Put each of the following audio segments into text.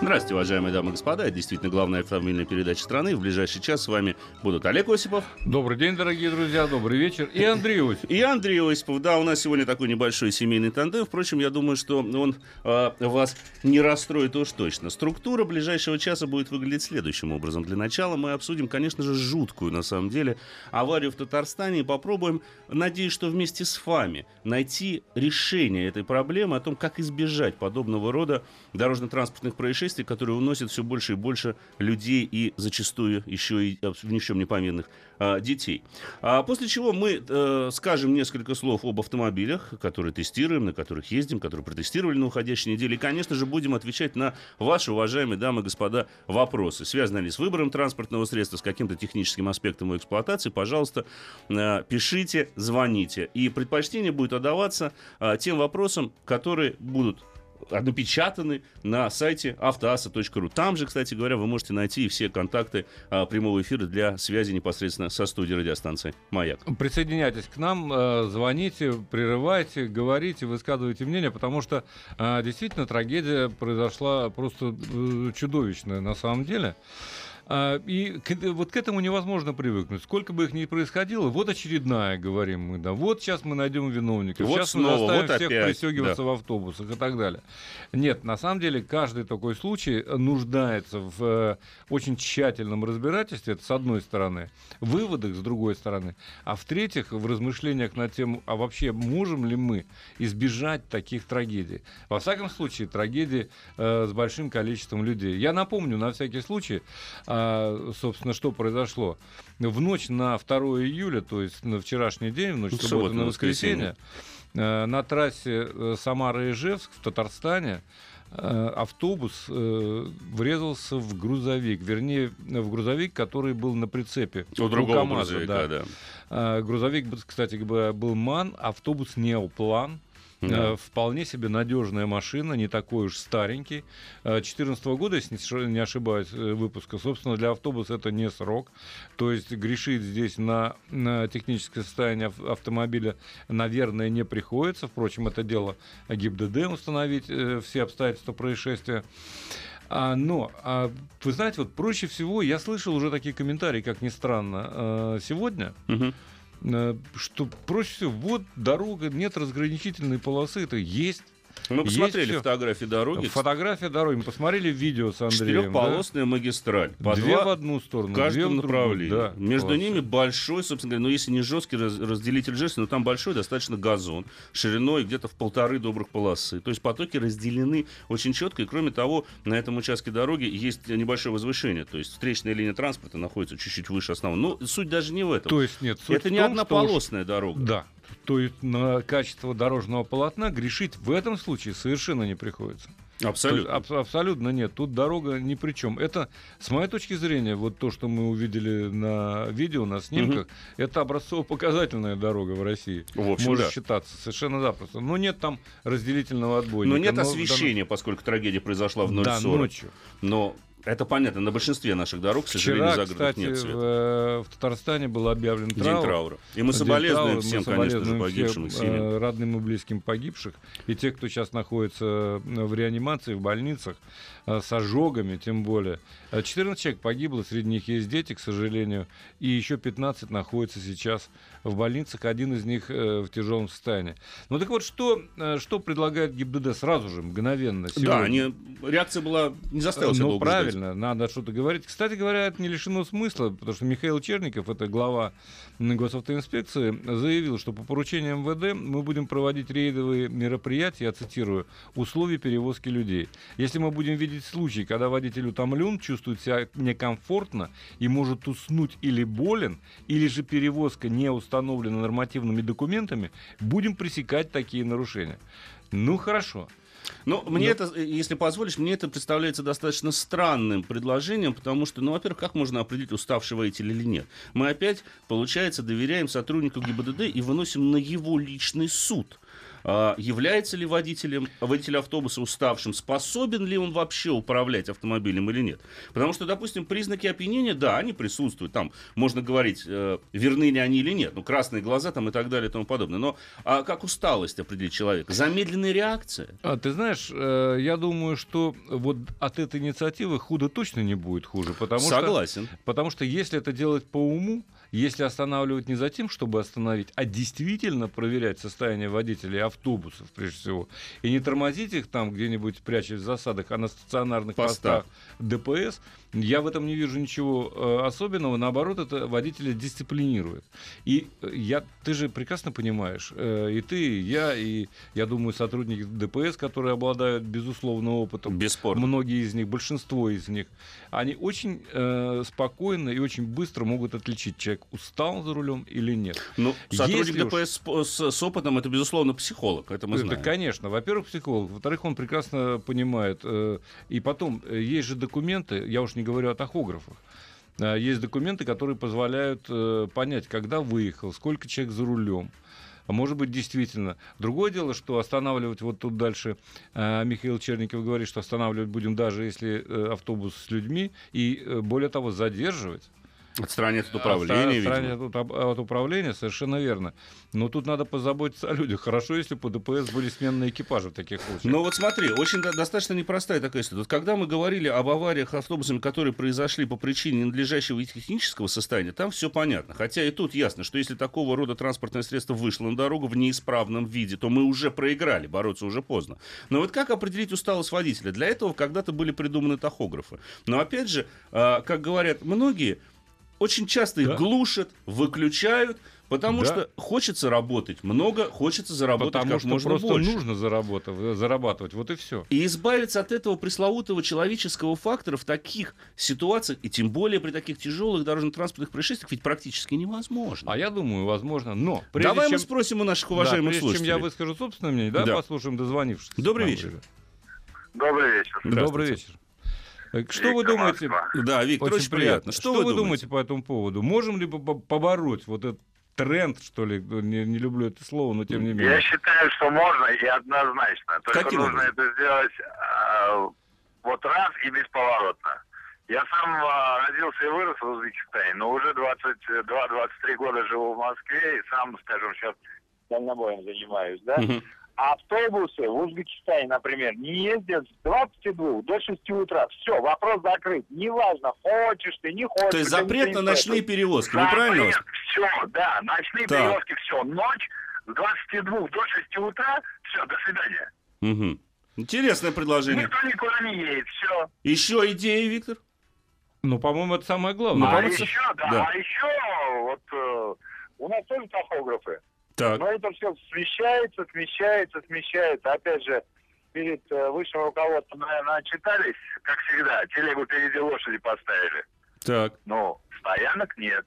Здравствуйте, уважаемые дамы и господа. Это действительно главная автомобильная передача страны. В ближайший час с вами будут Олег Осипов. Добрый день, дорогие друзья, добрый вечер. И Андрей Осипов. И Андрей Осипов. Да, у нас сегодня такой небольшой семейный тандем. Впрочем, я думаю, что он э, вас не расстроит уж точно. Структура ближайшего часа будет выглядеть следующим образом. Для начала мы обсудим, конечно же, жуткую, на самом деле, аварию в Татарстане и попробуем, надеюсь, что вместе с вами найти решение этой проблемы о том, как избежать подобного рода дорожно-транспортных происшествий, которые уносят все больше и больше людей и зачастую еще и ни в чем не повинных а, детей. А после чего мы э, скажем несколько слов об автомобилях, которые тестируем, на которых ездим, которые протестировали на уходящей неделе. И, конечно же, будем отвечать на ваши, уважаемые дамы и господа, вопросы. Связаны ли с выбором транспортного средства, с каким-то техническим аспектом его эксплуатации, пожалуйста, э, пишите, звоните. И предпочтение будет отдаваться э, тем вопросам, которые будут напечатаны на сайте автоаса.ру. Там же, кстати говоря, вы можете найти все контакты а, прямого эфира для связи непосредственно со студией радиостанции «Маяк». Присоединяйтесь к нам, э, звоните, прерывайте, говорите, высказывайте мнение, потому что э, действительно трагедия произошла просто э, чудовищная на самом деле. А, и вот к этому невозможно привыкнуть. Сколько бы их ни происходило, вот очередная, говорим мы, да, вот сейчас мы найдем виновника, вот сейчас снова, мы заставим вот всех опять, пристегиваться да. в автобусах и так далее. Нет, на самом деле каждый такой случай нуждается в э, очень тщательном разбирательстве, это с одной стороны, выводах с другой стороны, а в-третьих, в размышлениях на тему, а вообще можем ли мы избежать таких трагедий. Во всяком случае, трагедии э, с большим количеством людей. Я напомню, на всякий случай, э, а, собственно, что произошло? В ночь на 2 июля, то есть на вчерашний день, в ночь ну, субботы на воскресенье, э, на трассе э, Самара-Ижевск в Татарстане э, автобус врезался в грузовик, вернее, в грузовик, который был на прицепе. У другого КамАЗа, грузовика, да. да. Грузовик, кстати, был МАН, автобус Неоплан. Да. Э, вполне себе надежная машина, не такой уж старенький. 2014 э, года, если не ошибаюсь, э, выпуска. Собственно, для автобуса это не срок. То есть грешить здесь на, на техническое состояние автомобиля, наверное, не приходится. Впрочем, это дело ГИБДД установить все обстоятельства происшествия. А, но, а, вы знаете, вот проще всего, я слышал уже такие комментарии, как ни странно, сегодня. Угу что проще всего, вот дорога, нет разграничительной полосы, это есть мы посмотрели фотографии дороги. Фотография дороги. Мы посмотрели видео с Андреем. Четырехполосная да? магистраль. По две два в одну сторону. В каждом направлении. Да, Между класс. ними большой, собственно говоря, ну если не жесткий раз, разделитель жести, но там большой достаточно газон. Шириной где-то в полторы добрых полосы. То есть потоки разделены очень четко. И кроме того, на этом участке дороги есть небольшое возвышение. То есть встречная линия транспорта находится чуть-чуть выше основного. Но суть даже не в этом. То есть нет. Это не однополосная дорога. Да то есть на качество дорожного полотна грешить в этом случае совершенно не приходится. Абсолютно. Аб- абсолютно нет. Тут дорога ни при чем. Это, с моей точки зрения, вот то, что мы увидели на видео, на снимках, угу. это образцово-показательная дорога в России. В общем, Может да. считаться совершенно запросто. Но нет там разделительного отбойника. Но нет освещения, но... поскольку трагедия произошла в 0.40. Да, ночью. Но это понятно, на большинстве наших дорог, к сожалению, Вчера, кстати, нет света. В, э, в Татарстане был объявлен траур. День траура. И мы соболезнуем всем, мы конечно же, погибшим всем, э, родным и близким погибших. И те, кто сейчас находится э, в реанимации, в больницах, с ожогами, тем более. 14 человек погибло, среди них есть дети, к сожалению, и еще 15 находятся сейчас в больницах, один из них в тяжелом состоянии. Ну так вот, что, что предлагает ГИБДД сразу же, мгновенно? Сегодня? Да, они, реакция была, не заставила себя Ну правильно, ждать. надо что-то говорить. Кстати говоря, это не лишено смысла, потому что Михаил Черников, это глава госавтоинспекции, заявил, что по поручению МВД мы будем проводить рейдовые мероприятия, я цитирую, условия перевозки людей. Если мы будем видеть случаи, когда водитель утомлен, чувствует себя некомфортно и может уснуть или болен, или же перевозка не установлена, нормативными документами, будем пресекать такие нарушения. Ну, хорошо. Ну, мне Но... это, если позволишь, мне это представляется достаточно странным предложением, потому что, ну, во-первых, как можно определить, уставший водитель или нет? Мы опять, получается, доверяем сотруднику ГИБДД и выносим на его личный суд. А, является ли водителем, водитель автобуса уставшим, способен ли он вообще управлять автомобилем или нет. Потому что, допустим, признаки опьянения, да, они присутствуют. Там можно говорить, э, верны ли они или нет. Ну, красные глаза там и так далее и тому подобное. Но а как усталость определить человека? Замедленная реакция? А, ты знаешь, э, я думаю, что вот от этой инициативы худо точно не будет хуже. Потому Согласен. Что, потому что если это делать по уму, если останавливать не за тем, чтобы остановить, а действительно проверять состояние водителей автобусов, прежде всего, и не тормозить их там где-нибудь, прячась в засадах, а на стационарных постах, постах ДПС, я в этом не вижу ничего э, особенного. Наоборот, это водителя дисциплинирует. И э, я, ты же прекрасно понимаешь, э, и ты, и я, и, я думаю, сотрудники ДПС, которые обладают безусловным опытом, Бесспорно. многие из них, большинство из них, они очень э, спокойно и очень быстро могут отличить, человек устал за рулем или нет. Ну, сотрудник Если ДПС уж... с, с опытом, это, безусловно, психолог, это мы знаем. Это, конечно. Во-первых, психолог. Во-вторых, он прекрасно понимает. Э, и потом, э, есть же документы, я уж не говорю о тахографах. А, есть документы, которые позволяют э, понять, когда выехал, сколько человек за рулем. А может быть, действительно. Другое дело, что останавливать вот тут дальше э, Михаил Черников говорит, что останавливать будем даже если э, автобус с людьми, и э, более того, задерживать. Отстранят от управления, Отстранят от, от управления, совершенно верно. Но тут надо позаботиться о людях. Хорошо, если по ДПС были сменные экипажи в таких случаях. Ну вот смотри, очень достаточно непростая такая ситуация. Вот когда мы говорили об авариях автобусами, которые произошли по причине ненадлежащего технического состояния, там все понятно. Хотя и тут ясно, что если такого рода транспортное средство вышло на дорогу в неисправном виде, то мы уже проиграли, бороться уже поздно. Но вот как определить усталость водителя? Для этого когда-то были придуманы тахографы. Но опять же, а, как говорят многие, очень часто их да? глушат, выключают, потому да. что хочется работать много, хочется заработать потому как что можно просто больше. нужно заработать, зарабатывать, вот и все. И избавиться от этого пресловутого человеческого фактора в таких ситуациях, и тем более при таких тяжелых дорожно-транспортных происшествиях, ведь практически невозможно. А я думаю, возможно, но... Давай чем... мы спросим у наших уважаемых да, прежде слушателей. чем я выскажу собственное мнение, да, да. послушаем дозвонившихся. Добрый вечер. Добрый вечер. Добрый вечер. Что вы думаете? Да, Виктор, очень, очень приятно. Что, что вы думаете? по этому поводу? Можем ли побороть вот этот тренд, что ли, не, не люблю это слово, но тем не менее. Я считаю, что можно и однозначно. Только Каким нужно образом? это сделать э, вот раз и бесповоротно. Я сам э, родился и вырос в Узбекистане, но уже 22-23 года живу в Москве и сам, скажем, сейчас дальнобоем занимаюсь, да? Uh-huh автобусы в Узбекистане, например, не ездят с 22 до 6 утра. Все, вопрос закрыт. Неважно, хочешь ты, не хочешь. То есть запрет на ночные перевозки, запрет, правильно? Все, да, ночные так. перевозки, все. Ночь с 22 до 6 утра, все, до свидания. Угу. Интересное предложение. Никто никуда не едет, все. Еще идеи, Виктор? Ну, по-моему, это самое главное. Ну, а еще, да, да, а еще вот э, у нас тоже тахографы. Так. Но это все смещается, смещается, смещается. Опять же, перед э, высшим руководством, наверное, отчитались, как всегда, телегу впереди лошади поставили. Так. Но стоянок нет.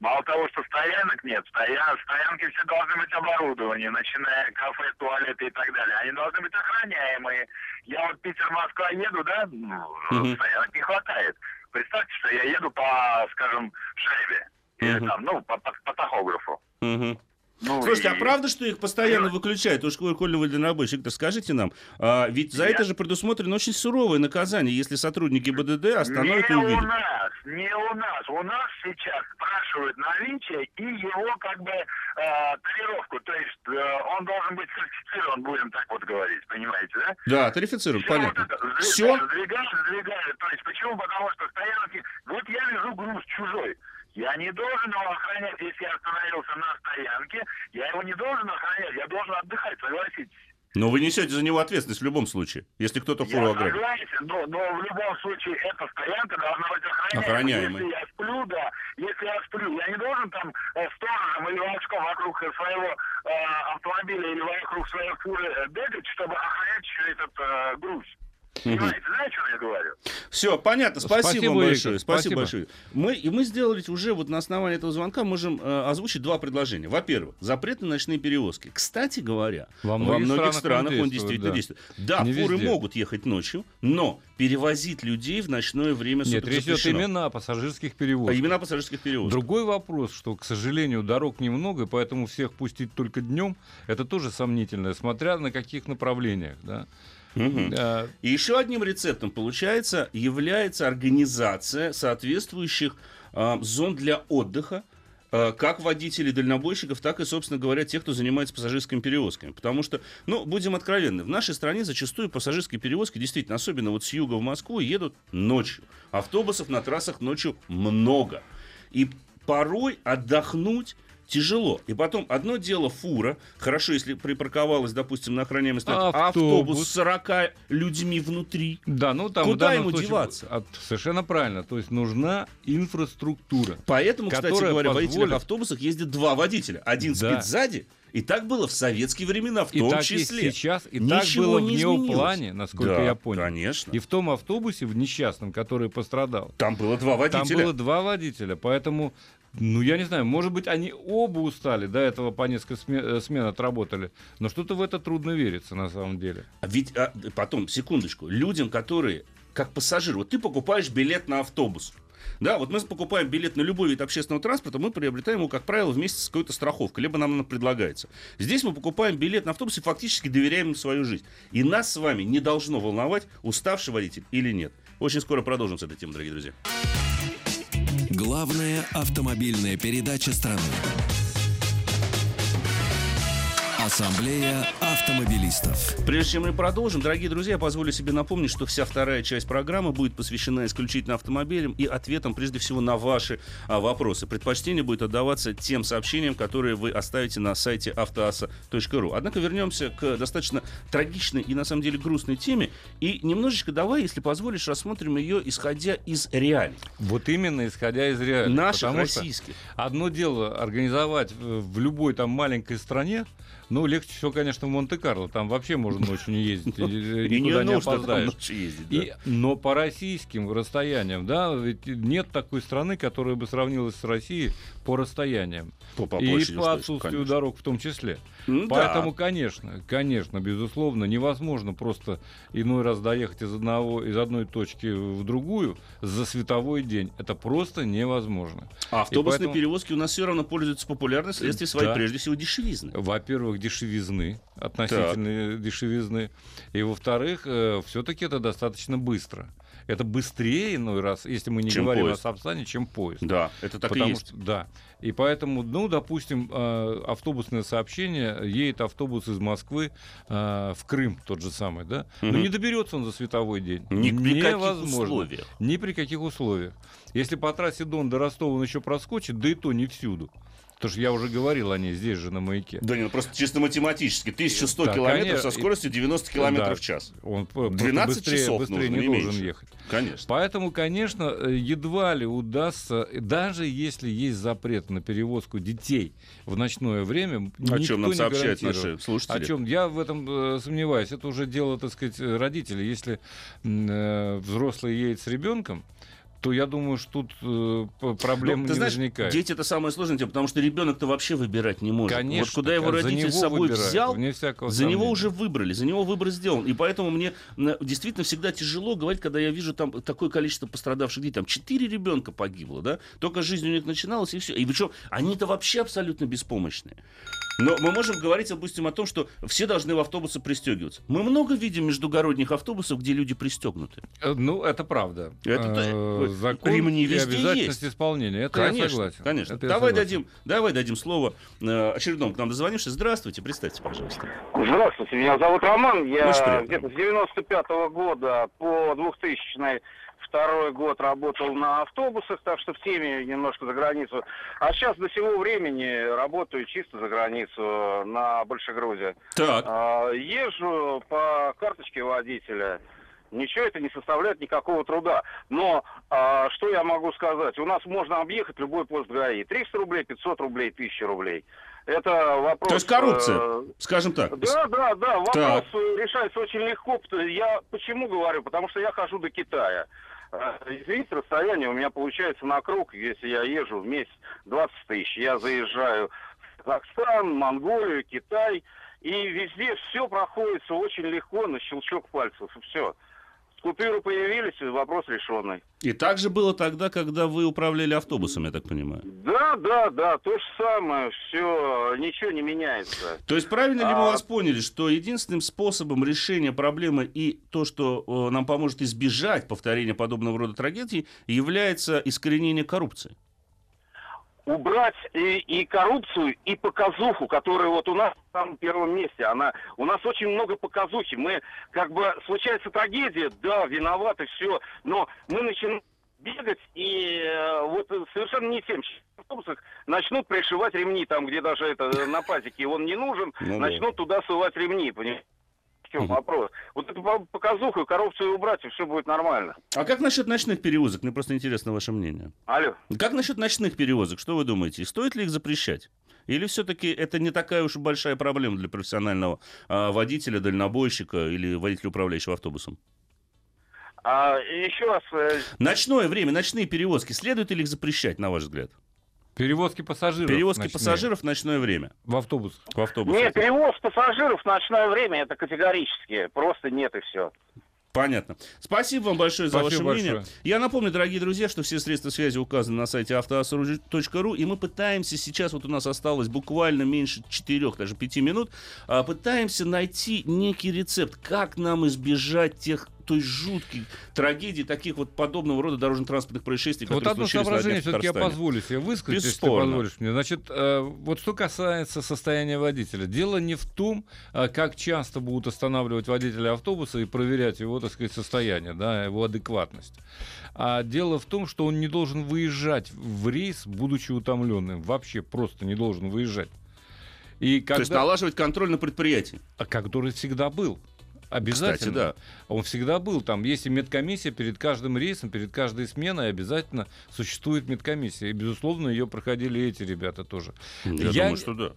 Мало того, что стоянок нет, стоян, стоянки все должны быть оборудованы, начиная кафе, туалеты и так далее. Они должны быть охраняемые. Я вот Питер-Москва еду, да, угу. стоянок не хватает. Представьте, что я еду по, скажем, шайбе. Или угу. там, ну, по, по, по тахографу. Угу. Ну, Слушайте, и... а правда, что их постоянно и... выключают? Уж коль вы дальнобойщик, Виктор, скажите нам, а, ведь за Я... это же предусмотрено очень суровое наказание, если сотрудники БДД остановят не и увидят. у нас, не у нас. У нас сейчас спрашивают наличие и его как бы э, тарировку. То есть э, он должен быть сертифицирован, будем так вот говорить, понимаете, да? Да, тарифицирован, Все понятно. Вот это, Все? Сдвигают, сдвигают. То есть почему? Потому что стоянки... Вот я везу груз чужой. Я не должен его охранять, если я остановился на стоянке. Я его не должен охранять, я должен отдыхать, согласитесь. Но вы несете за него ответственность в любом случае, если кто-то фуру ограбит. Согласен, но, но в любом случае эта стоянка должна быть охраняемой. Охраняемой. Если я сплю, да, если я сплю, я не должен там э, сторожем или волчком вокруг своего э, автомобиля или вокруг своей фуры э, бегать, чтобы охранять еще этот э, груз. Понимаете, знаете, что я говорю? Все, понятно. Спасибо, Спасибо, вам большое. Спасибо, спасибо. большое. Мы, и мы сделали уже вот на основании этого звонка можем э, озвучить два предложения. Во-первых, запрет на ночные перевозки. Кстати говоря, Во во многих многих странах странах он он действует, действительно да. действует. Да, Не фуры везде. могут ехать ночью, но перевозить людей в ночное время Нет, речь идет именно о пассажирских А перевозках. именно пассажирских перевозках. Другой вопрос, что, к сожалению, дорог немного, и поэтому всех пустить только днем, это тоже сомнительно, смотря на каких направлениях. Да? Мгм. А, И еще одним рецептом, получается, является организация соответствующих а, зон для отдыха, а, как водителей дальнобойщиков, так и, собственно говоря, тех, кто занимается пассажирскими перевозками. Потому что, ну, будем откровенны, в нашей стране зачастую пассажирские перевозки, действительно, особенно вот с юга в Москву, едут ночью. Автобусов на трассах ночью много. И порой отдохнуть тяжело. И потом, одно дело фура, хорошо, если припарковалась, допустим, на охраняемой стоянке, а Автобус. автобус с 40 людьми внутри. Да, ну там в Куда ему случае- деваться? а, совершенно правильно. То есть нужна инфраструктура. Поэтому, кстати говоря, в позволит- водителях автобусах ездят два водителя. Один Да. спит сзади, и так было в советские времена в И том так числе. есть сейчас, и так Ничего было в не изменилось. неоплане, насколько Да, я понял. конечно. И в том автобусе, в несчастном, который пострадал, Там было два водителя. Там было два водителя, поэтому, ну, я не знаю, может быть, они оба устали, до этого по несколько сме- э, смен отработали, но что-то в это трудно верится, на самом деле. А Ведь а, потом, секундочку, людям, которые как пассажир, вот ты покупаешь билет на автобус. Да, вот мы покупаем билет на любой вид общественного транспорта, мы приобретаем его, как правило, вместе с какой-то страховкой, либо нам она предлагается. Здесь мы покупаем билет на автобус и фактически доверяем им свою жизнь. И нас с вами не должно волновать, уставший водитель или нет. Очень скоро продолжим с этой темой, дорогие друзья. Главная автомобильная передача страны. Ассамблея автомобилистов. Прежде чем мы продолжим, дорогие друзья, я позволю себе напомнить, что вся вторая часть программы будет посвящена исключительно автомобилям и ответам, прежде всего, на ваши а, вопросы. Предпочтение будет отдаваться тем сообщениям, которые вы оставите на сайте автоаса.ру. Однако вернемся к достаточно трагичной и, на самом деле, грустной теме. И немножечко давай, если позволишь, рассмотрим ее, исходя из реалий. Вот именно исходя из реальности. Наших, потому что российских. Одно дело организовать в любой там маленькой стране, ну, легче всего, конечно, в Монте-Карло. Там вообще можно ночью не ездить, И никуда не опоздаешь. И, но по российским расстояниям, да, ведь нет такой страны, которая бы сравнилась с Россией по расстояниям. По- по и площади по отсутствию конечно. дорог в том числе. Да. Поэтому, конечно, конечно, безусловно, невозможно просто иной раз доехать из, одного, из одной точки в другую за световой день. Это просто невозможно. А автобусные поэтому- перевозки у нас все равно пользуются популярностью вследствие своей, Да. прежде всего, дешевизны. Во-первых, дешевизны, относительно дешевизны. И во-вторых, все-таки это достаточно быстро. Это быстрее иной раз, если мы не Чем говорим поезд. о Сапсане, чем поезд. Да, это так и Потому есть. что, да. И поэтому, ну, допустим, э, автобусное сообщение, едет автобус из Москвы э, в Крым, тот же самый, да? Но Мгм. не доберется он за световой день. Ни при каких условиях. Ни при каких условиях. Если по трассе Дон до Ростова он еще проскочит, да и то не всюду. Потому что я уже говорил о ней здесь же на маяке. Да не, ну просто чисто математически. 1100 Да, километров конечно. со скоростью 90 километров Да. в час. Он п- просто 12 быстрее, часов быстрее нужно, не не должен меньше. ехать. Конечно. Поэтому, конечно, едва ли удастся, даже если есть запрет на перевозку детей в ночное время, О чем нам сообщают наши слушатели. О чем я в этом э, сомневаюсь. Это уже дело, так сказать, родителей. Если э, взрослый едет с ребенком, то я думаю, что тут э, проблем Ну, не знаешь, возникает. дети это самое сложное, потому что ребенок-то вообще выбирать не может. Конечно, вот куда его за родитель него с собой выбирают, взял, за него сомнения. уже выбрали, за него выбор сделан. И поэтому мне действительно всегда тяжело говорить, когда я вижу там такое количество пострадавших детей. Там четыре ребенка погибло, да? Только жизнь у них начиналась, и все. И причем они-то вообще абсолютно беспомощные. Но мы можем говорить, допустим, о том, что все должны в автобусы пристегиваться. Мы много видим междугородних автобусов, где люди пристегнуты. Э, Ну, это правда. Это Закон ремни и везде обязательность есть. исполнения. Это я конечно, согласен. конечно. Это я Давай согласен. дадим, давай дадим слово э, очередному к нам дозвонившись. Здравствуйте, представьте, пожалуйста. Здравствуйте, меня зовут Роман. Я где-то с 95 года по 2000 второй год работал на автобусах, так что в теме немножко за границу. А сейчас до сего времени работаю чисто за границу на большегрузе. Так. А, Езжу по карточке водителя. Ничего это не составляет никакого труда. Но а, что я могу сказать? У нас можно объехать любой пост ГАИ. 300 рублей, 500 рублей, 1000 рублей. Это вопрос... То есть коррупция, э, скажем так. Да, да, да, вопрос Так. э, решается очень легко. Я почему говорю? Потому что я хожу до Китая. Э, Извините, расстояние у меня получается на круг, если я езжу в месяц 20 тысяч. Я заезжаю в Казахстан, Монголию, Китай, и везде все проходится очень легко на щелчок пальцев, и все. Купюры появились, и вопрос решенный. И так же было тогда, когда вы управляли автобусом, я так понимаю. Да, да, да, то же самое, все, ничего не меняется. То есть правильно ли мы А- вас поняли, что единственным способом решения проблемы и то, что нам поможет избежать повторения подобного рода трагедий, является искоренение коррупции? Убрать и, и коррупцию, и показуху, которая вот у нас на самом первом месте. Она, у нас очень много показухи. Мы, как бы, случается трагедия, да, виноваты, все, но мы начинаем бегать, и э, вот совершенно не тем. Автобусах начнут пришивать ремни, там, где даже это на пазике он не нужен, Ну да. начнут туда сувать ремни, понимаете? Чем вопрос? Вот эту по- показуху и коррупцию убрать, и все будет нормально. А как насчет ночных перевозок? Мне просто интересно ваше мнение. Алло. Как насчет ночных перевозок? Что вы думаете? Стоит ли их запрещать? Или все-таки это не такая уж большая проблема для профессионального а, водителя, дальнобойщика или водителя, управляющего автобусом? А, еще раз, э, Ночное время, ночные перевозки, следует ли их запрещать, на ваш взгляд? Перевозки пассажиров. Перевозки ночные пассажиров в ночное время В автобусах. в автобусах. Нет, перевоз пассажиров в ночное время это категорически. Просто нет и все. Понятно. Спасибо вам большое за Спасибо ваше мнение. большое. Я напомню, дорогие друзья, что все средства связи указаны на сайте автоасору.ру, и мы пытаемся сейчас, вот у нас осталось буквально меньше 4, даже 5 минут, а, пытаемся найти некий рецепт, как нам избежать тех той жуткой трагедии, таких вот подобного рода дорожно-транспортных происшествий, Вот которые одно случились на соображение днях в все-таки я Татарстане. позволю себе высказать, если ты Бесспорно. позволишь мне. Значит, э, вот что касается состояния водителя. Дело не в том, э, как часто будут останавливать водителя автобуса и проверять его, так сказать, состояние, да, его адекватность. А дело в том, что он не должен выезжать в рейс, будучи утомленным. Вообще просто не должен выезжать. И То есть когда... налаживать контроль на предприятии. А который всегда был. Обязательно. Кстати, да. Он всегда был. Там есть и медкомиссия перед каждым рейсом, перед каждой сменой обязательно существует медкомиссия. И, безусловно, ее проходили эти ребята тоже. Я, Я- думаю, что да.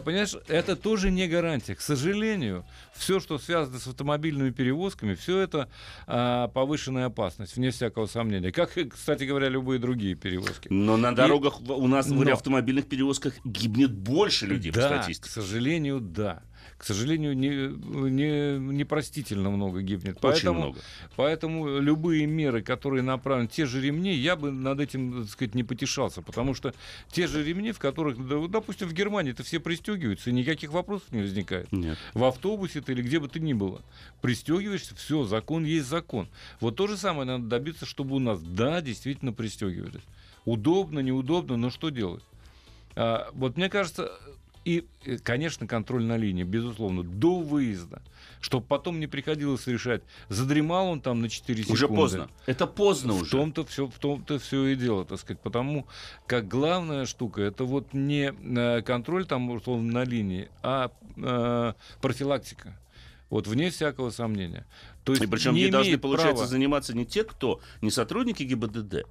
Понимаешь, это тоже не гарантия. К сожалению, все, что связано с автомобильными перевозками, все это а, повышенная опасность, вне всякого сомнения. Как, и, кстати говоря, любые другие перевозки. Но на дорогах в- у нас в Но- автомобильных перевозках гибнет больше людей по да, статистике. к сожалению, да. К сожалению, не, не, непростительно много гибнет. Очень Поэтому, много. Поэтому любые меры, которые направлены, те же ремни, я бы над этим, так сказать, не потешался. Потому что те же ремни, в которых, допустим, в Германии-то все пристегиваются, и никаких вопросов не возникает. Нет. В автобусе ты или где бы ты ни было. Пристегиваешься, все, закон есть закон. Вот то же самое надо добиться, чтобы у нас, да, действительно пристегивались. Удобно, неудобно, но что делать? А, вот мне кажется, и, э, конечно, контроль на линии, безусловно, до выезда. Чтобы потом не приходилось решать, задремал он там на 4 секунды. Уже поздно. Это поздно В уже. том-то все, в том-то все и дело, так сказать, потому как главная штука это вот не э, контроль там условно на линии, а э, профилактика. Вот вне всякого сомнения. То есть И причем не должны, получается, права- заниматься не те, кто, не сотрудники ГИБДД,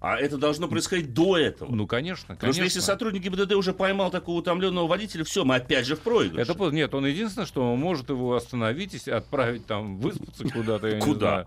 а это должно происходить до этого. Ну, конечно, Потому что конечно. если сотрудник ГИБДД уже поймал такого утомленного водителя, все, мы опять же в проигрыше. Это. Нет, он единственное, что может его остановить и отправить там выспаться куда-то, Куда?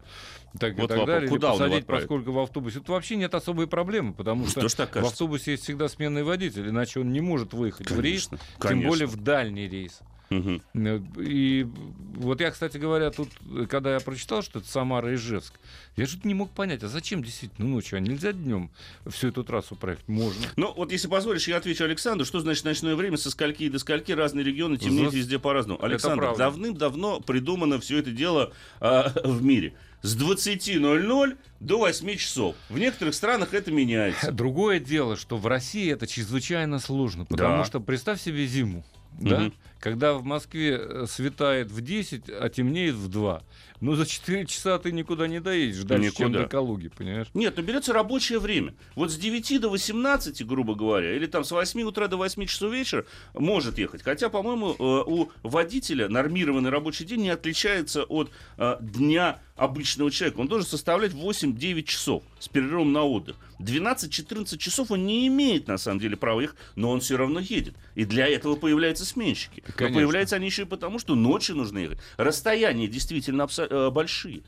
Так, и Вот так вопрос. далее, или Куда его посадить, поскольку в автобусе. Тут вообще нет особой проблемы, потому что Что в автобусе есть всегда сменный водитель, иначе он не может выехать в рейс, Конечно, тем конечно. более в дальний рейс. Э, И вот я, кстати говоря, тут, э, когда я прочитал, что это Самара и Ижевск, я что-то не мог понять, а зачем действительно ночью? А нельзя днем всю эту трассу проехать? Можно. Ну, вот если позволишь, я отвечу Александру, что значит ночное время, со скольки и до скольки разные регионы темнеют везде по-разному. Александр, давным-давно придумано все это дело а, в мире. С 20.00 до 8 часов. В некоторых странах это меняется. Другое дело, что в России это чрезвычайно сложно, потому Да. что представь себе зиму, да, Мгм. Когда в Москве э, светает в 10, а темнеет в 2. Ну, за 4 часа ты никуда не доедешь, дальше, чем Никуда. до Калуги, понимаешь? Нет, ну берется рабочее время. Вот с 9 до 18, грубо говоря, или там с 8 утра до 8 часов вечера может ехать. Хотя, по-моему, э, у водителя нормированный рабочий день не отличается от э, дня обычного человека. Он должен составлять 8-9 часов с перерывом на отдых. 12-14 часов он не имеет, на самом деле, права ехать, но он все равно едет. И для этого появляются сменщики. Но Конечно. появляются они еще и потому, что нужно ехать. Расстояния действительно э, большие.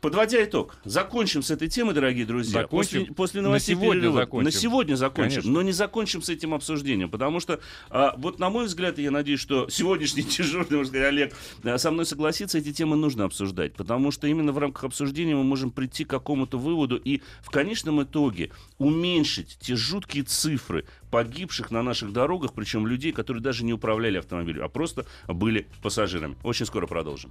Подводя итог, закончим с этой темой, дорогие друзья. Закончим. После, после На новостей сегодня перерыва. закончим. На сегодня закончим, Конечно. но не закончим с этим обсуждением, потому что, а, вот на мой взгляд, я надеюсь, что сегодняшний дежурный, можно сказать, Олег, а, со мной согласится, эти темы нужно обсуждать, потому что именно в рамках обсуждения мы можем прийти к какому-то выводу и в конечном итоге уменьшить те жуткие цифры погибших на наших дорогах, причем людей, которые даже не управляли автомобилем, а просто были пассажирами. Очень скоро продолжим.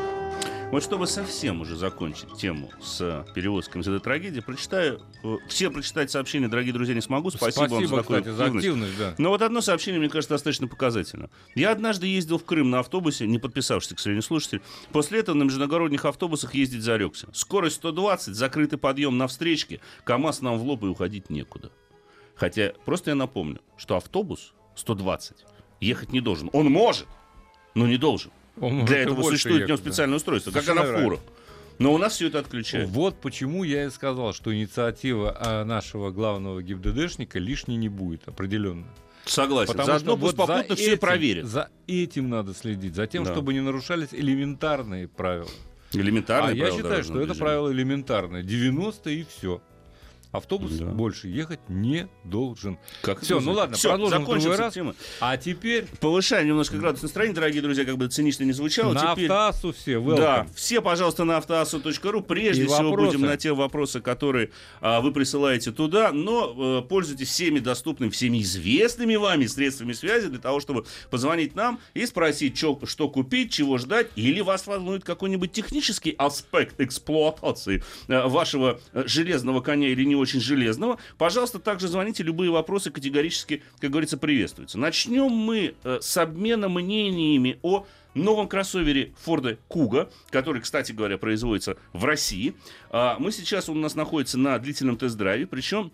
Вот чтобы совсем уже закончить тему с перевозками из этой трагедии, прочитаю, э, все прочитать сообщения, дорогие друзья, не смогу. Спасибо, вам за такую кстати, за активность. активность, да. Но вот одно сообщение, мне кажется, достаточно показательно. Я однажды ездил в Крым на автобусе, не подписавшись, к сожалению, слушатель. После этого на международных автобусах ездить зарекся. Скорость 120, закрытый подъем на встречке, КАМАЗ нам в лоб и уходить некуда. Хотя, просто я напомню, что автобус 120 ехать не должен. Он может, но не должен. Он Для этого существует в нем ехать, да. специальное устройство, как Совершенно фурах. Но у нас все это отключают. Вот почему я и сказал, что инициатива а, нашего главного ГИБДДшника лишней не будет, определенно. Согласен. Потому Заодно что вот за все этим- проверят. За этим надо следить, за тем, Да. чтобы не нарушались элементарные правила. Элементарные а я правила считаю, дорожного что это движения. правило элементарное. 90 и все. Автобус Да. больше ехать не должен. Как это ну ладно, Всё, продолжим в другой раз. темой. А теперь Повышаем немножко градус настроения, дорогие друзья, как бы цинично не звучало. на Теперь... автоассу все, welcome. Да, все, пожалуйста, на автоасу.ру. Прежде И всего вопросы. будем на те вопросы, которые а, вы присылаете туда, но э, пользуйтесь всеми доступными, всеми известными вами средствами связи для того, чтобы позвонить нам и спросить, чё- что купить, чего ждать, или вас волнует какой-нибудь технический аспект эксплуатации э, вашего э, железного коня или не очень железного. Пожалуйста, также звоните, любые вопросы категорически, как говорится, приветствуются. Начнем мы э, с обмена мнениями о новом кроссовере Форда Куга, который, кстати говоря, производится в России. А, Мы сейчас, он у нас находится на длительном тест-драйве, причем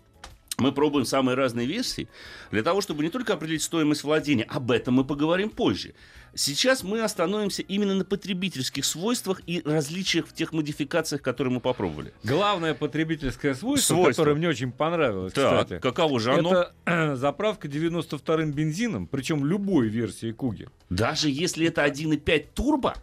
мы пробуем самые разные версии для того, чтобы не только определить стоимость владения, об этом мы поговорим позже. Сейчас мы остановимся именно на потребительских свойствах и различиях в тех модификациях, которые мы попробовали. Главное потребительское свойство, Свойство. которое мне очень понравилось, Так, кстати. каково же оно? Это заправка 92-м бензином, причем любой версии Куги. Даже если это 1.5 турбо,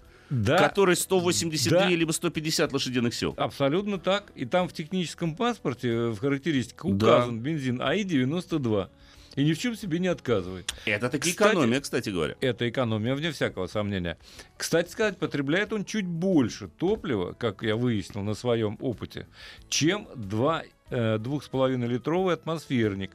Да, который 182 Да. либо 150 лошадиных сил. абсолютно так. И там в техническом паспорте э, в характеристиках Да. указан бензин АИ-92. И ни в чем себе не отказывает. Это таки Кстати- экономия, кстати говоря. Это экономия, вне всякого сомнения. Кстати сказать, потребляет он чуть больше топлива, как я выяснил на своем опыте, чем два, э, 2,5-литровый атмосферник.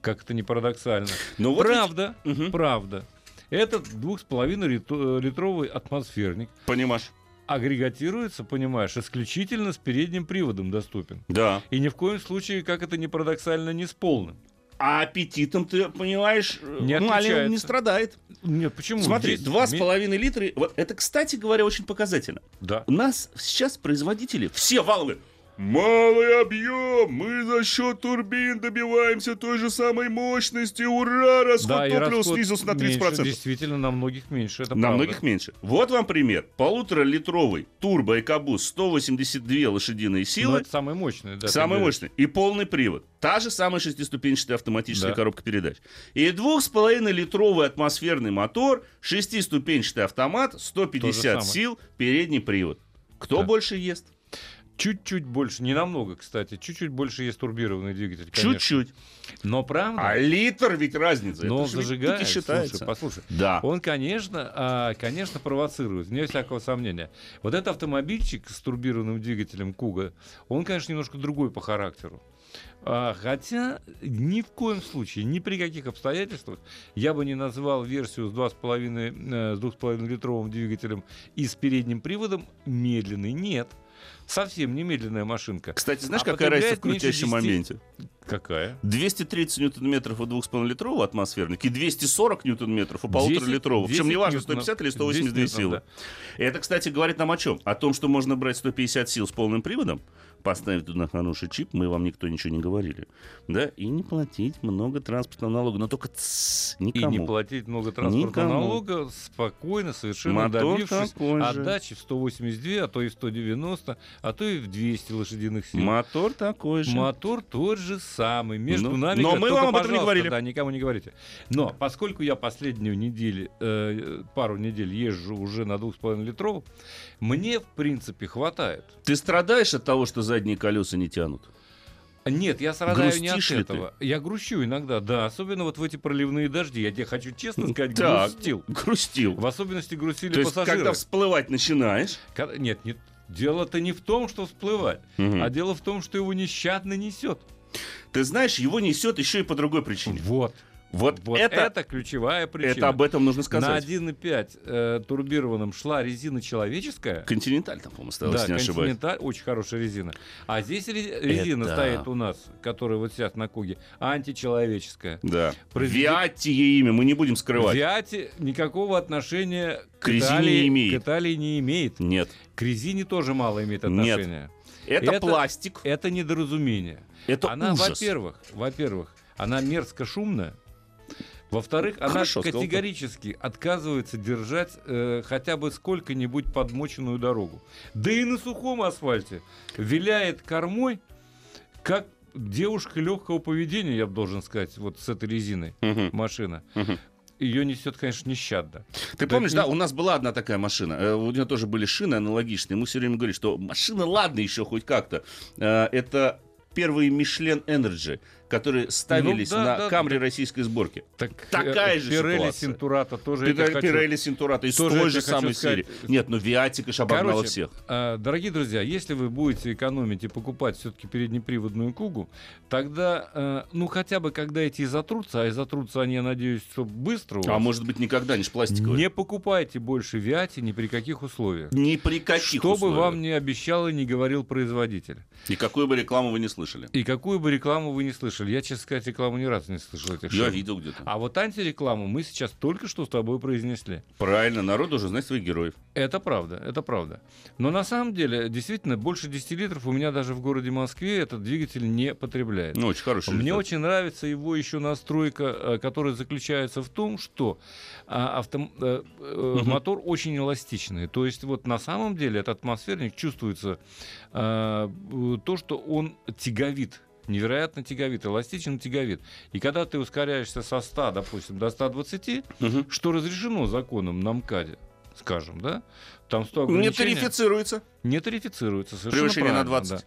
Как это не парадоксально. Но вот правда, ведь- Мгм. правда. Этот 2,5-литровый атмосферник Понимаешь? агрегатируется, понимаешь, исключительно с передним приводом доступен. Да. И ни в коем случае, как это не парадоксально, не с полным. А аппетитом, ты понимаешь, э, Не Малин отличается. не страдает. Нет, почему? Смотри, два с половиной литра. Вот это, кстати говоря, очень показательно. Да. У нас сейчас производители все валовые. Малый объем, мы за счет турбин добиваемся той же самой мощности. Ура, расход Да, топлива расход снизился на меньше, 30%. действительно, на многих меньше. Это на правда. многих меньше. Вот вам пример. Полуторалитровый турбо Экобус 182 лошадиные Но силы. это самый мощный. Да, Самый мощный. И полный привод. Та же самая шестиступенчатая автоматическая Да. коробка передач. И двух с половиной литровый атмосферный мотор, шестиступенчатый автомат, 150 самое. сил, передний привод. Кто Да. больше ест? Чуть-чуть больше, не намного, кстати, чуть-чуть больше есть турбированный двигатель, конечно. Чуть-чуть. Но правда, А литр ведь разница. но это он зажигает, считается. слушай, послушай, Да. он, конечно, а, конечно, провоцирует, вне всякого сомнения. Вот этот автомобильчик с турбированным двигателем Куга, он, конечно, немножко другой по характеру. А, хотя ни в коем случае, ни при каких обстоятельствах я бы не назвал версию с 2,5, э, с 2,5 литровым двигателем и с передним приводом медленной. Нет. Совсем не медленная машинка. Кстати, знаешь, А какая разница в крутящем 10. моменте? Какая? 230 ньютон-метров у 2,5-литрового атмосферника и 240 ньютон-метров у полуторалитрового. Причем 10 неважно, ньютонов. 150 или 10 182 ньютонов, силы. Это, кстати, говорит нам о чем? О том, что можно брать 150 сил с полным приводом, поставить туда хороший чип, мы вам никто ничего не говорили, да, и не платить много транспортного налога, но только тс, И никому. не платить много транспортного Никому. налога, спокойно, совершенно Мотор добившись отдачи в 182, а то и в 190, а то и в 200 лошадиных сил. Мотор такой же. Мотор тот же самый. Между Ну, нами... но говорят, мы вам об этом не говорили. Да, никому не говорите. Но поскольку я последнюю неделю, э, пару недель езжу уже на 2,5 литровом, мне, в принципе, хватает. Ты страдаешь от того, что задние колеса не тянут? Нет, я страдаю не от Грустишь ли ты? этого. Я грущу иногда, да. Особенно вот в эти проливные дожди. Я тебе хочу честно сказать, Так, грустил. грустил. В особенности грустили То есть, пассажиры. когда всплывать начинаешь, Когда- Нет, нет, дело-то не в том, что всплывать, Мгм. а дело в том, что его нещадно несет. ты знаешь, его несет еще и по другой причине. Вот. Вот, Вот это, это, ключевая причина. это об этом нужно На сказать. 1,5 э, турбированном шла резина человеческая. Континенталь там, по-моему, осталось, да, не ошибаюсь. Очень хорошая резина. А здесь ре- резина Это- стоит у нас, которая вот сейчас на Куге, античеловеческая. Да. Произвед- Виатти ей имя, мы не будем скрывать. Виати никакого отношения К резине Италии, не имеет. к Италии не имеет. Нет. К резине тоже мало имеет Нет. отношения. Это, Это- пластик. Это недоразумение. Это она, ужас. во-первых, во-первых, она мерзко шумная. Во-вторых, она Хорошо сказал, категорически отказывается держать э, хотя бы сколько-нибудь подмоченную дорогу. Да и на сухом асфальте виляет кормой, как девушка легкого поведения, я бы должен сказать, вот с этой резиной Мгм. машина. Мгм. Ее несет, конечно, нещадно. Ты Да помнишь, это да, не- у нас была одна такая машина. э, У нее тоже были шины аналогичные. Мы все время говорили, что машина, ладно, еще хоть как-то. Э, Это первые Michelin Energy, которые ставились Ну да, на да, Камри да. российской сборки. Так, Такая э, же Пирелли ситуация. Синтурата тоже Пирелли, хочу- Пирелли Синтурата из тоже той же самой сказать. серии. Нет, ну Виатика ж обогнала Короче, всех. а, Дорогие друзья, если вы будете экономить и покупать все-таки переднеприводную Кугу, тогда, э, ну хотя бы когда эти и затрутся, а и затрутся они, я надеюсь, что быстро А может быть никогда не ж пластиковый. не покупайте больше Виати ни при каких условиях. Ни при каких Что бы условиях. вам ни обещал и не говорил производитель. И какую бы рекламу вы не слышали. И какую бы рекламу вы не слышали. Я, честно сказать, рекламу ни разу не слышал этих Я шин. видел где-то. А вот антирекламу мы сейчас только что с тобой произнесли. Правильно, народ уже знает своих героев. Это правда, это правда. Но на самом деле, действительно, больше 10 литров у меня даже в городе Москве этот двигатель не потребляет. Ну, очень хороший. Мне результат. очень нравится его еще настройка, э, которая заключается в том, что а, э, Мгм. мотор очень эластичный. То есть вот на самом деле этот атмосферник чувствуется то, что он тяговит. Невероятно тяговит, эластичен тяговит. И когда ты ускоряешься со 100, допустим, до 120, Мгм. что разрешено законом на МКАДе, скажем, да? Там 100 Не тарифицируется. не тарифицируется. Совершенно Превышение на правильно, 20.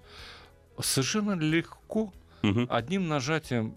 да. Совершенно легко Мгм. одним нажатием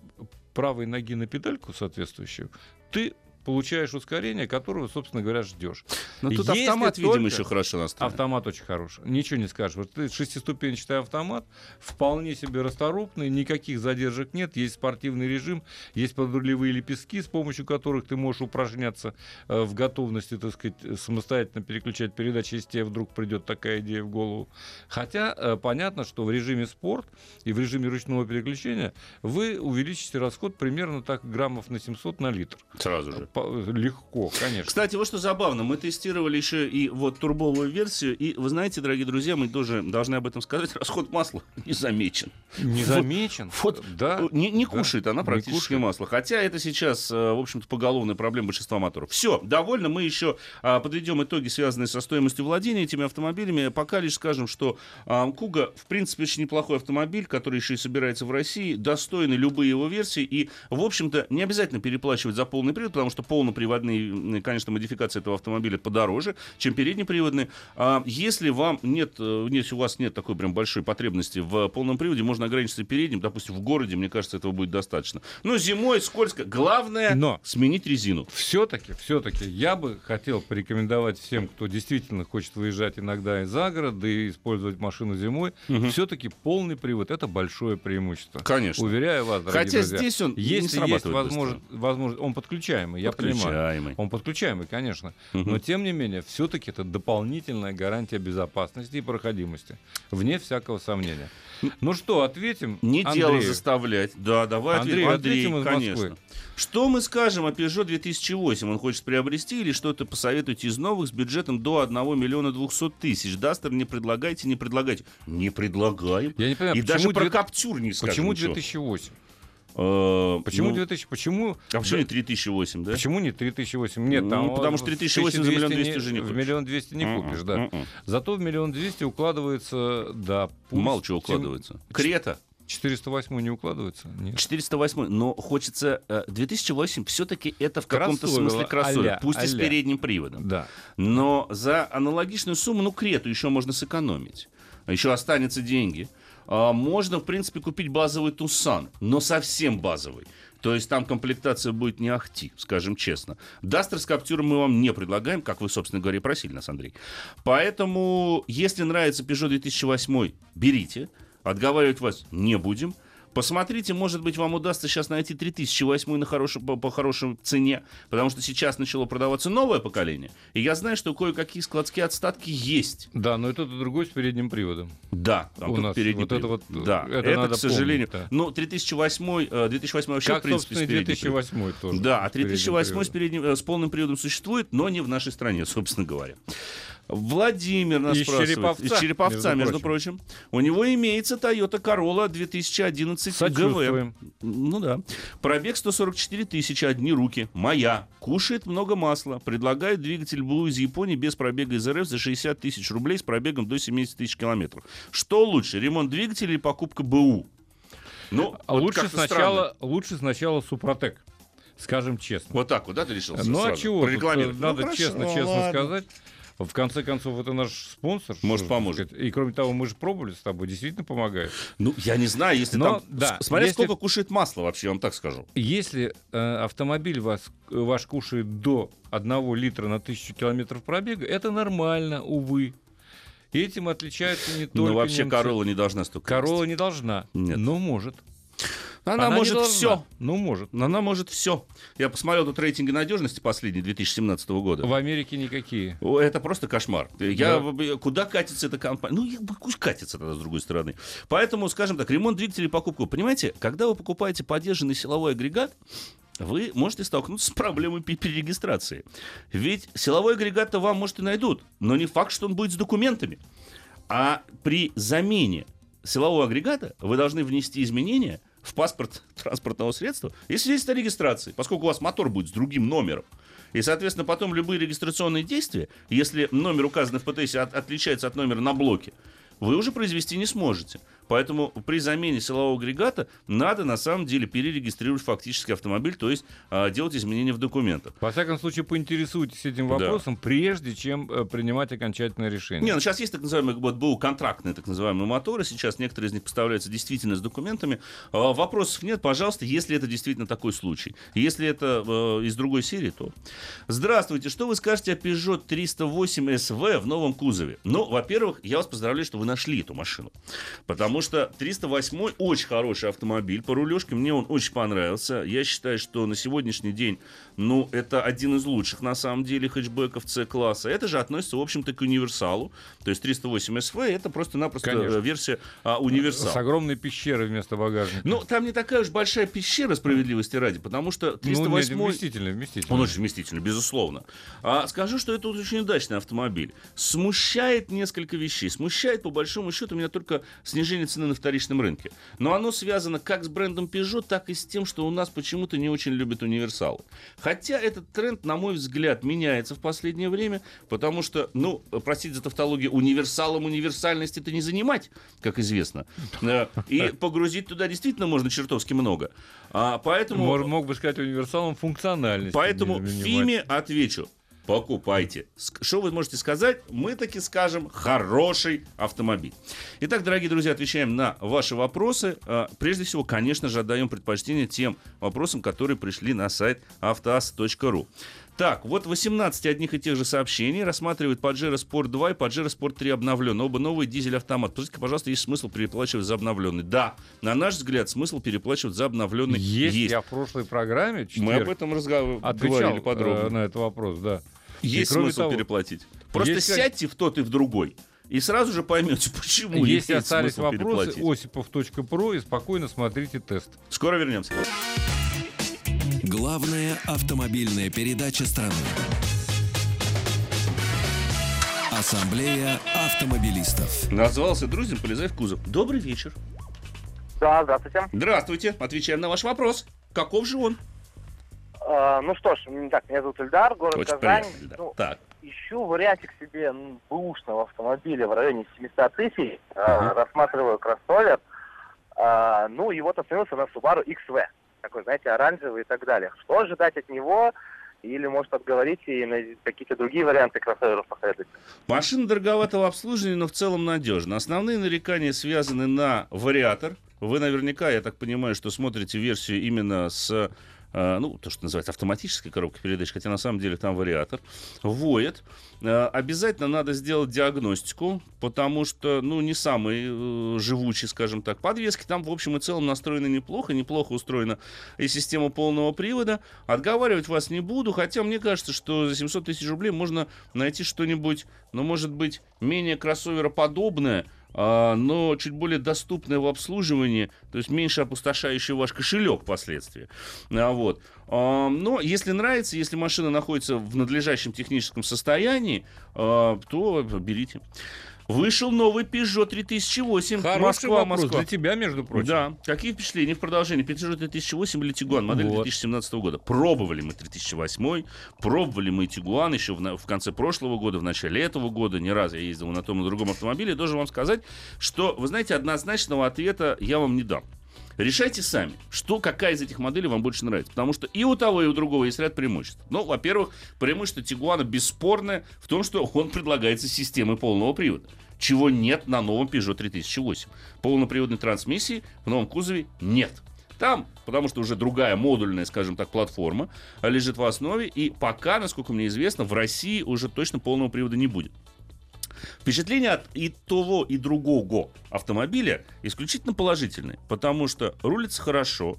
правой ноги на педальку соответствующую ты получаешь ускорение, которого, собственно говоря, ждешь. Но тут Если автомат, видимо, только- еще хорошо настроен. Автомат очень хороший. Ничего не скажешь. Вот ты шестиступенчатый автомат, вполне себе расторопный, никаких задержек нет, есть спортивный режим, есть подрулевые лепестки, с помощью которых ты можешь упражняться э, в готовности, так сказать, самостоятельно переключать передачи, если тебе вдруг придет такая идея в голову. Хотя э, понятно, что в режиме спорт и в режиме ручного переключения вы увеличите расход примерно так граммов на 700 на литр. Сразу же. Легко, конечно. Кстати, вот что забавно, мы тестировали еще и вот турбовую версию, и вы знаете, дорогие друзья, мы тоже должны об этом сказать, расход масла не замечен. Не замечен. Вот да. не, не да, кушает она не практически кушает. масло. Хотя это сейчас, э, в общем-то, поголовная проблема большинства моторов. Все, довольно. Мы еще а, подведем итоги, связанные со стоимостью владения этими автомобилями. Пока лишь скажем, что а, Куга, в принципе, очень неплохой автомобиль, который еще и собирается в России, достойны любые его версии. И, в общем-то, не обязательно переплачивать за полный привод, потому что полноприводные, конечно, модификации этого автомобиля подороже, чем переднеприводные. А если вам нет, э, если у вас нет такой прям большой потребности в полном приводе, можно ограничиться передним, допустим, в городе, мне кажется, этого будет достаточно. Но зимой скользко. Главное Но. сменить резину. Все-таки, все-таки я бы хотел порекомендовать всем, кто действительно хочет выезжать иногда из за город, да и использовать машину зимой, Мгм. все-таки полный привод это большое преимущество. Конечно. Уверяю вас, дорогие Хотя друзья. здесь он не если есть срабатывает возможность, возможность, он подключаемый, я понимаю. Подключаемый. Он подключаемый, конечно. Но тем не менее, все-таки это дополнительная гарантия безопасности и проходимости. Вне всякого сомнения. Ну что, ответим? Не дело заставлять. Да, давай Андрей, ответим. Андрей, ответим конечно. Что мы скажем о Peugeot 2008? Он хочет приобрести или что-то посоветуете из новых с бюджетом до 1 миллиона 200 тысяч? Дастер не предлагайте, не предлагайте. Не предлагаем. Я не понимаю, И даже про две- Каптюр не скажем Почему ничего. 2008? Э, Почему ну, 2000? Почему? А почему не 3008, да? Почему не 3008? Нет, там Ну, потому что в 3008 за миллион 1200 двести уже не В купишь. миллион двести не купишь, да. м-м. Зато в миллион двести укладывается, да, пусть Мало чего укладывается. Крета. 408 не укладывается? Нет. 408, но хочется... э, 2008 все-таки это в каком-то смысле кроссовер, а-ля, пусть и с передним приводом. Да. Но за аналогичную сумму, ну, крету еще можно сэкономить. А Еще останется деньги. А, Можно, в принципе, купить базовый Тусан, но совсем базовый. То есть там комплектация будет не ахти, скажем честно. Дастер с Каптюром мы вам не предлагаем, как вы, собственно говоря, просили нас, Андрей. Поэтому, если нравится Peugeot 2008, берите. Отговаривать вас не будем. Посмотрите, может быть, вам удастся сейчас найти 3008 на хорошем, по, по хорошей цене, потому что сейчас начало продаваться новое поколение. И я знаю, что кое-какие складские отстатки есть. Да, но это другой с передним приводом. Да, там У нас передний вот это привод. вот, да, это это, к сожалению. помнить, да. Ну, 3008, э, 2008 вообще, как, в принципе, с и передним приводом. 2008 тоже. Да, а с передним 3008 с, передним, э, с полным приводом существует, но не в нашей стране, собственно говоря. Владимир нас Из спрашивает. Череповца, Из Череповца, между между, прочим. У него имеется Toyota Corolla 2011 ГВ. Ну да. Пробег 144 тысячи, одни руки. Моя. Кушает много масла. Предлагает двигатель Blue из Японии без пробега из РФ за 60 тысяч рублей с пробегом до 70 тысяч километров. Что лучше, ремонт двигателя или покупка БУ? Ну, А вот лучше сначала, лучше сначала Супротек, скажем честно. Вот так вот, да, ты решил Ну а сразу чего? тут, прорекламировать? э, Ну, надо хорошо, честно, честно ладно. сказать. В конце концов, это наш спонсор. Может, что поможет. И кроме того, мы же пробовали с тобой, действительно помогает. Ну, я не знаю, если Но, там... да, Смотря если- сколько кушает масла вообще, я вам так скажу. Если э, автомобиль вас, ваш кушает до 1 литра на тысячу километров пробега, это нормально, увы. Этим отличаются не только Но вообще немцы. Королла не должна столько Королла есть. не должна, Нет. но может. Она, не может все. Ну, может. Она может все. Я посмотрел тут рейтинги надежности последние 2017 года. В Америке никакие. Это просто кошмар. Я, Да. в- Куда катится эта компания? Ну, я пусть катится тогда с другой стороны. Поэтому, скажем так, ремонт двигателя и покупку. Понимаете, когда вы покупаете поддержанный силовой агрегат, вы можете столкнуться с проблемой пе- перерегистрации. Ведь силовой агрегат-то вам, может, и найдут, но не факт, что он будет с документами. А при замене силового агрегата вы должны внести изменения в паспорт транспортного средства и свидетельство о регистрации, поскольку у вас мотор будет с другим номером. И, соответственно, потом любые регистрационные действия, если номер, указанный в ПТС, от- отличается от номера на блоке, вы уже произвести не сможете. Поэтому при замене силового агрегата надо на самом деле перерегистрировать фактически автомобиль, то есть а, делать изменения в документах. Во всяком случае, поинтересуйтесь этим Да. вопросом, прежде чем э, принимать окончательное решение. Не, ну сейчас есть так называемые вот, БУ контрактные так называемые моторы. Сейчас некоторые из них поставляются действительно с документами. А, вопросов нет, пожалуйста, если это действительно такой случай. Если это э, из другой серии, то. Здравствуйте, что вы скажете о Peugeot 308 SV в новом кузове? Ну, во-первых, я вас поздравляю, что вы нашли эту машину. Потому что 308 очень хороший автомобиль. По рулежке мне он очень понравился. Я считаю, что на сегодняшний день, ну, это один из лучших, на самом деле, хэтчбеков C-класса. Это же относится, в общем-то, к универсалу. То есть 308 SV это просто-напросто Конечно. э, версия а, универсал. С огромной пещерой вместо багажника. Ну, там не такая уж большая пещера справедливости ради, потому что Ну, 308 нет, вместительный, вместительный. он очень вместительный, безусловно. А скажу, что это очень удачный автомобиль. Смущает несколько вещей. Смущает, по большому счету, меня только снижение цены на вторичном рынке. Но оно связано как с брендом Peugeot, так и с тем, что у нас почему-то не очень любят универсалы. Хотя этот тренд, на мой взгляд, меняется в последнее время, потому что, ну, простите за тавтологию, универсалом универсальности это не занимать, как известно. Э, И погрузить туда действительно можно чертовски много. А, поэтому... Мог, мог бы сказать универсалом функциональности. Поэтому. Фиме отвечу. Покупайте. Что вы можете сказать? Мы таки скажем хороший автомобиль. Итак, дорогие друзья, отвечаем на ваши вопросы. А, Прежде всего, конечно же, отдаем предпочтение тем вопросам, которые пришли на сайт автоаз.ру. Так, вот 18 одних и тех же сообщений рассматривают Pajero Sport 2 и Pajero Sport 3 обновленный. Оба новые дизель-автомат. Скажите, пожалуйста, есть смысл переплачивать за обновленный? Да, на наш взгляд, смысл переплачивать за обновленный Есть, есть. я в прошлой программе Мы четверг, об этом разговаривали отвечал подробно. э, на этот вопрос, да. Есть И кроме смысл того, переплатить. Просто есть сядьте в тот и в другой. И сразу же поймете, почему Если имеет остались вопросы, осипов.про и спокойно смотрите тест. Скоро вернемся. Главная автомобильная передача страны. Ассамблея автомобилистов. Назвался друзьям, полезай в кузов. Добрый вечер. Да, здравствуйте. Здравствуйте. Отвечаем на ваш вопрос. Каков же он? А, ну что ж, так, меня зовут Эльдар, город Очень Казань. приятно. Эльдар. Ну, Так. ищу вариантик себе бэушного автомобиля в районе 700 тысяч. Ага. рассматриваю кроссовер. А, ну и вот остановился на Subaru XV. Такой, знаете, оранжевый и так далее. Что ожидать от него? Или, может, отговорить и на какие-то другие варианты кроссоверов посоветовать? Машина дороговатого обслуживания, но в целом надежна. Основные нарекания связаны на вариатор. Вы наверняка, я так понимаю, что смотрите версию именно с ну, то, что называется автоматической коробкой передач, хотя на самом деле там вариатор, воет. Э, Обязательно надо сделать диагностику, потому что, ну, не самый э, живучий, скажем так. Подвески там, в общем и целом, настроены неплохо, неплохо устроена и система полного привода. Отговаривать вас не буду, хотя мне кажется, что за 700 тысяч рублей можно найти что-нибудь, ну, может быть, менее кроссовероподобное, но чуть более доступное в обслуживании, то есть меньше опустошающий ваш кошелек впоследствии. А, Вот. А, Но если нравится, если машина находится в надлежащем техническом состоянии, а, то берите. Вышел новый Peugeot 3008. Хороший Москва, вопрос Москва. для тебя, между прочим. Да. Какие впечатления в продолжении? Peugeot 3008 или Tiguan, модель Вот. 2017 года. Пробовали мы 3008, пробовали мы Tiguan еще в, в конце прошлого года, в начале этого года. Не раз я ездил на том и на другом автомобиле. Должен вам сказать, что, вы знаете, однозначного ответа я вам не дам. Решайте сами, что, какая из этих моделей вам больше нравится. Потому что и у того, и у другого есть ряд преимуществ. Ну, во-первых, преимущество Тигуана бесспорное в том, что он предлагается системой полного привода. Чего нет на новом Peugeot 3008. Полноприводной трансмиссии в новом кузове нет. Там, потому что уже другая модульная, скажем так, платформа лежит в основе. И пока, насколько мне известно, в России уже точно полного привода не будет. Впечатление от и того, и другого автомобиля исключительно положительные, потому что рулится хорошо.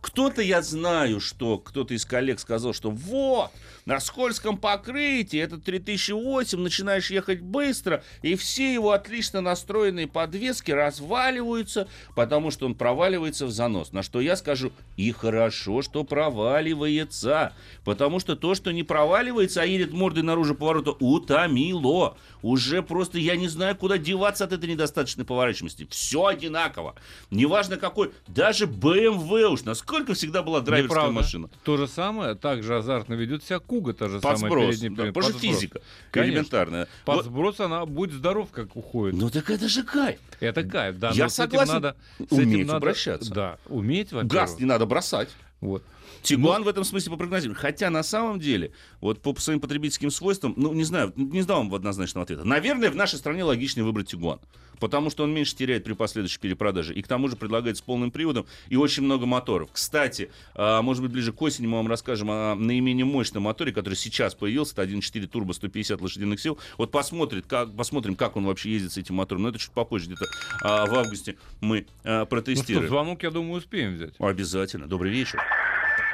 Кто-то, я знаю, что кто-то из коллег сказал, что вот, на скользком покрытии, это 3008, начинаешь ехать быстро, и все его отлично настроенные подвески разваливаются, потому что он проваливается в занос. На что я скажу, и хорошо, что проваливается, потому что то, что не проваливается, а едет мордой наружу поворота, утомило. Уже просто я не знаю, куда деваться от этой недостаточной поворачиваемости. Все одинаково. Неважно какой, даже BMW уж, насколько всегда была драйверская Неправда. машина. То же самое, так же азартно ведет себя Куга, та же самая передняя да, потому что физика Конечно. элементарная. Под Вот- сброс она будет здоров, как уходит. ну так это же кайф. Это кайф, да. Я но с этим согласен. надо, с Уметь этим надо, обращаться. Да, уметь, во-первых. Газ не надо бросать. Вот. Тигуан в этом смысле попрогнозируем. Хотя на самом деле, вот по своим потребительским свойствам, ну не знаю, не знал вам однозначного ответа. Наверное, в нашей стране логичнее выбрать Тигуан. Потому что он меньше теряет при последующей перепродаже. И к тому же предлагается с полным приводом и очень много моторов. Кстати, а, может быть, ближе к осени мы вам расскажем о наименее мощном моторе, который сейчас появился. Это 1.4 турбо 150 лошадиных сил. Вот посмотрит, как, посмотрим, как он вообще ездит с этим мотором. Но это чуть попозже, где-то а, в августе мы а, Ну что, протестируем. звонок, я думаю, успеем взять. Обязательно. Добрый вечер.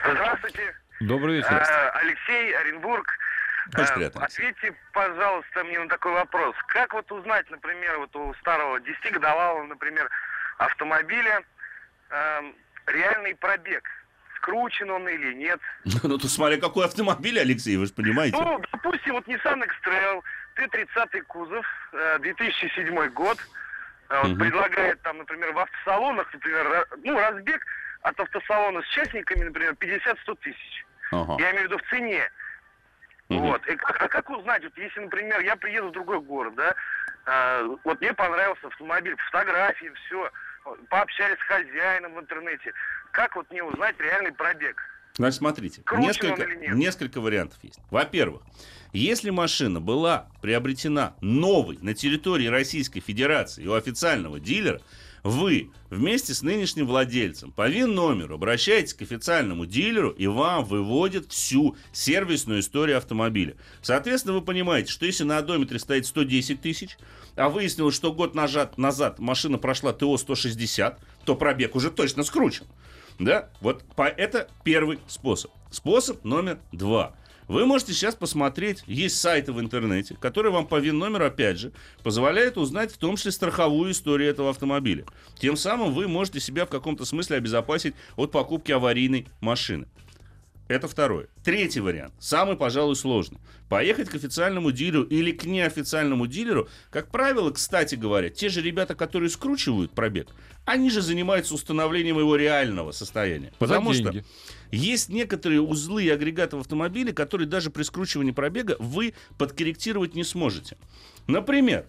Здравствуйте. Добрый вечер. Э, Алексей, Оренбург. Очень Э, приятно. Ответьте, пожалуйста, мне на такой вопрос. Как вот узнать, например, вот у старого 10-годовалого, например, автомобиля эм, реальный пробег? Скручен он или нет? Ну, тут смотря какой автомобиль, Алексей, вы же понимаете. Ну, допустим, вот Nissan X-Trail, Т-30 кузов, э, 2007 год, э, э, Мгм. предлагает там, например, в автосалонах, например, ну, разбег от автосалона с частниками, например, 50-100 тысяч. Ага. Я имею в виду в цене. Мгм. Вот. И как- а как узнать, вот если, например, я приеду в другой город, да, э, вот мне понравился автомобиль, фотографии, все, пообщались с хозяином в интернете. Как вот мне узнать реальный пробег? Значит, смотрите, Круче несколько, несколько вариантов есть. Во-первых, если машина была приобретена новой на территории Российской Федерации у официального дилера, вы вместе с нынешним владельцем по ВИН-номеру обращаетесь к официальному дилеру, и вам выводят всю сервисную историю автомобиля. Соответственно, вы понимаете, что если на одометре стоит 110 тысяч, а выяснилось, что год назад, назад машина прошла ТО 160, то пробег уже точно скручен. Да, вот по, это первый способ. Способ номер два. Вы можете сейчас посмотреть, есть сайты в интернете, которые вам по ВИН-номеру, опять же, позволяют узнать в том числе страховую историю этого автомобиля. Тем самым вы можете себя в каком-то смысле обезопасить от покупки аварийной машины. Это второе. Третий вариант, самый, пожалуй, сложный. Поехать к официальному дилеру или к неофициальному дилеру, как правило, кстати говоря, те же ребята, которые скручивают пробег, они же занимаются установлением его реального состояния. Потому что есть некоторые узлы и агрегаты в автомобиле, которые даже при скручивании пробега вы подкорректировать не сможете. Например,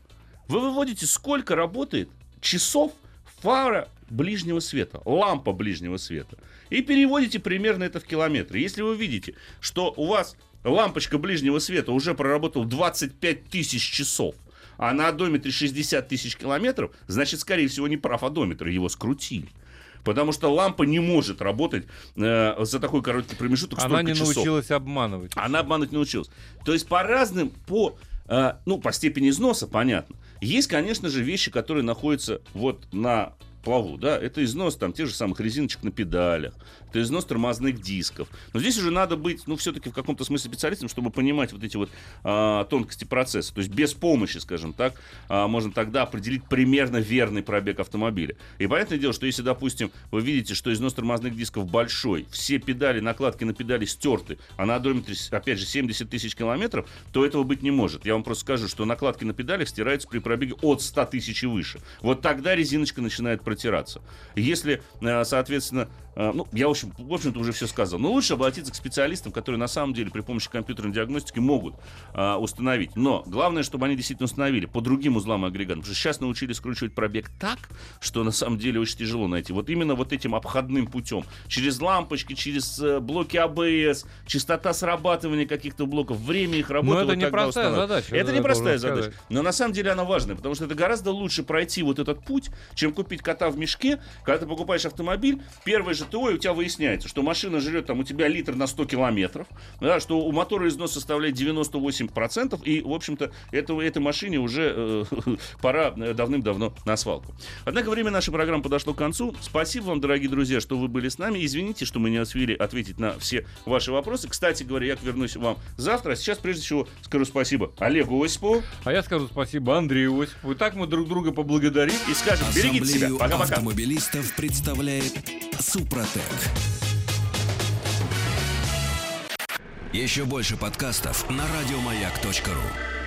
вы выводите, сколько работает часов фара ближнего света, лампа ближнего света, и переводите примерно это в километры. Если вы видите, что у вас лампочка ближнего света уже проработала 25 тысяч часов, а на одометре 60 тысяч километров, значит, скорее всего, не прав одометр, его скрутили. Потому что лампа не может работать э, за такой короткий промежуток Она не часов. научилась обманывать. Она обманывать не научилась. То есть по разным, по, э, ну, по степени износа, понятно. Есть, конечно же, вещи, которые находятся вот на плаву, да, это износ там тех же самых резиночек на педалях, это износ тормозных дисков. Но здесь уже надо быть, ну, все-таки в каком-то смысле специалистом, чтобы понимать вот эти вот а, тонкости процесса. То есть без помощи, скажем так, а, можно тогда определить примерно верный пробег автомобиля. И понятное дело, что если, допустим, вы видите, что износ тормозных дисков большой, все педали, накладки на педали стерты, а на одометре, опять же, 70 тысяч километров, то этого быть не может. Я вам просто скажу, что накладки на педалях стираются при пробеге от 100 тысяч и выше. Вот тогда резиночка начинает протираться. Если, э, соответственно, э, ну, я, в общем, в общем-то, уже все сказал. Но лучше обратиться к специалистам, которые на самом деле при помощи компьютерной диагностики могут э, установить. Но главное, чтобы они действительно установили по другим узлам и агрегатам. Потому что сейчас научились скручивать пробег так, что на самом деле очень тяжело найти. Вот именно вот этим обходным путем. Через лампочки, через блоки АБС, частота срабатывания каких-то блоков, время их работы. Но это вот непростая задача, Это я непростая должен задача. Но на самом деле она важная, потому что это гораздо лучше пройти вот этот путь, чем купить кота в мешке, когда ты покупаешь автомобиль, первое же ТО, и у тебя выясняется, что машина жрет там у тебя литр на 100 километров, да, что у мотора износ составляет 98%, и, в общем-то, этого, этой машине уже э, пора э, давным-давно на свалку. Однако время нашей программы подошло к концу. Спасибо вам, дорогие друзья, что вы были с нами. Извините, что мы не успели ответить на все ваши вопросы. Кстати говоря, я вернусь вам завтра. А сейчас, прежде всего, скажу спасибо Олегу Осипову А я скажу спасибо Андрею Осипову. И так мы друг друга поблагодарим. и скажем, берегите себя. Пока-пока. автомобилистов представляет Супротек. Еще больше подкастов на радиомаяк.ру.